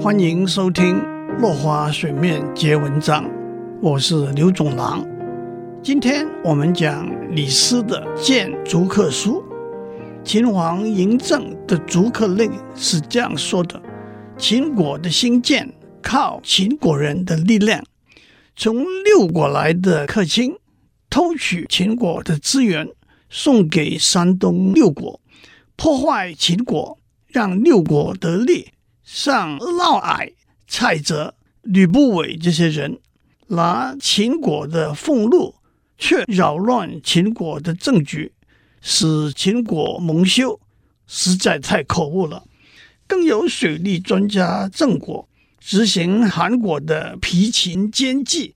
欢迎收听《落花水面结文章》，我是刘总郎。今天我们讲李斯的《谏逐客书》。秦王嬴政的逐客令是这样说的：秦国的兴建靠秦国人的力量，从六国来的客卿偷取秦国的资源，送给山东六国，破坏秦国，让六国得利。像嫪毐、蔡泽、吕不韦这些人拿秦国的俸禄，却扰乱秦国的政局，使秦国蒙羞，实在太可恶了。更有水利专家郑国执行韩国的疲秦奸计，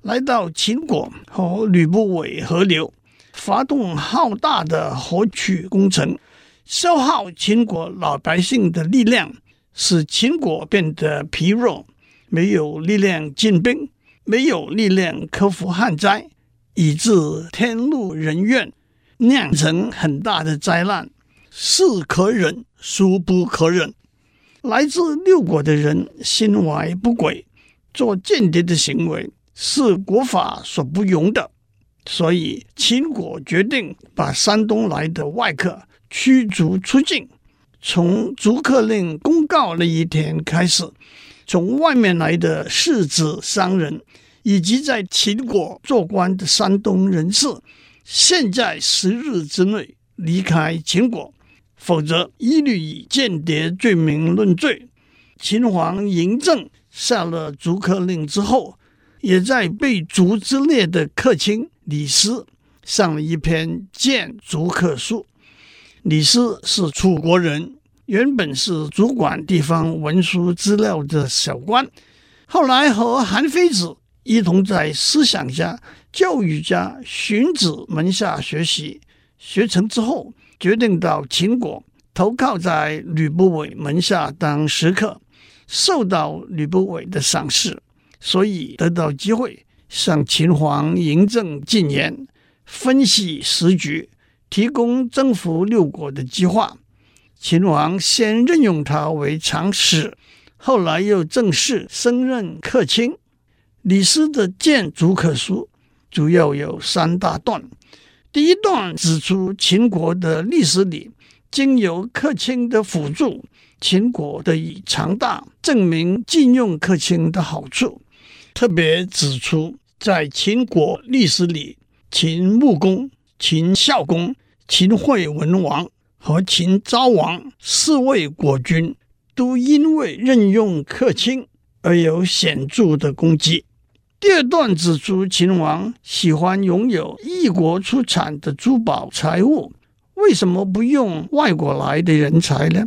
来到秦国和吕不韦合流，发动浩大的河渠工程，消耗秦国老百姓的力量。使秦国变得疲弱，没有力量进兵，没有力量克服旱灾，以致天怒人怨，酿成很大的灾难。是可忍，孰不可忍？来自六国的人心怀不轨，做间谍的行为是国法所不容的，所以秦国决定把山东来的外客驱逐出境。从逐客令公告那一天开始，从外面来的士子商人，以及在秦国做官的山东人士，现在十日之内离开秦国，否则一律以间谍罪名论罪。秦王嬴政下了逐客令之后，也在被逐之列的客卿李斯上了一篇谏逐客书。李斯是楚国人，原本是主管地方文书资料的小官，后来和韩非子一同在思想家、教育家荀子门下学习，学成之后，决定到秦国投靠在吕不韦门下当食客，受到吕不韦的赏识，所以得到机会向秦王嬴政进言，分析时局。提供征服六国的计划，秦王先任用他为长史，后来又正式升任客卿。李斯的谏逐客书主要有三大段。第一段指出秦国的历史里，经由客卿的辅助，秦国得以强大，证明禁用客卿的好处。特别指出，在秦国历史里，秦穆公。秦孝公、秦惠文王和秦昭王四位国君，都因为任用客卿而有显著的功绩。第二段指出，秦王喜欢拥有异国出产的珠宝财物，为什么不用外国来的人才呢？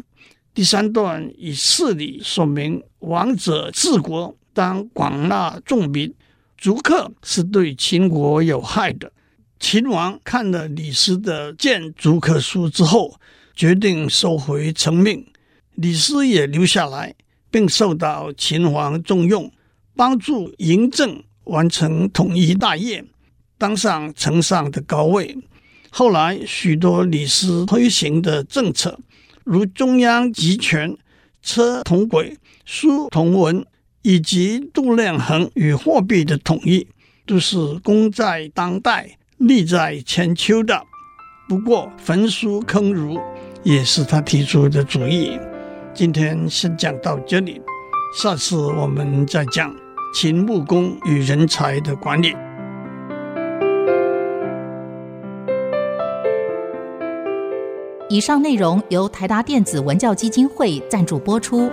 第三段以事例说明，王者治国当广纳众民，逐客是对秦国有害的。秦王看了李斯的谏逐客书之后，决定收回成命。李斯也留下来，并受到秦王重用，帮助嬴政完成统一大业，当上丞相的高位。后来，许多李斯推行的政策，如中央集权、车同轨、书同文，以及度量衡与货币的统一，都是功在当代。利在千秋的，不过焚书坑儒也是他提出的主意。今天先讲到这里，下次我们再讲秦穆公与人才的管理。以上内容由台达电子文教基金会赞助播出。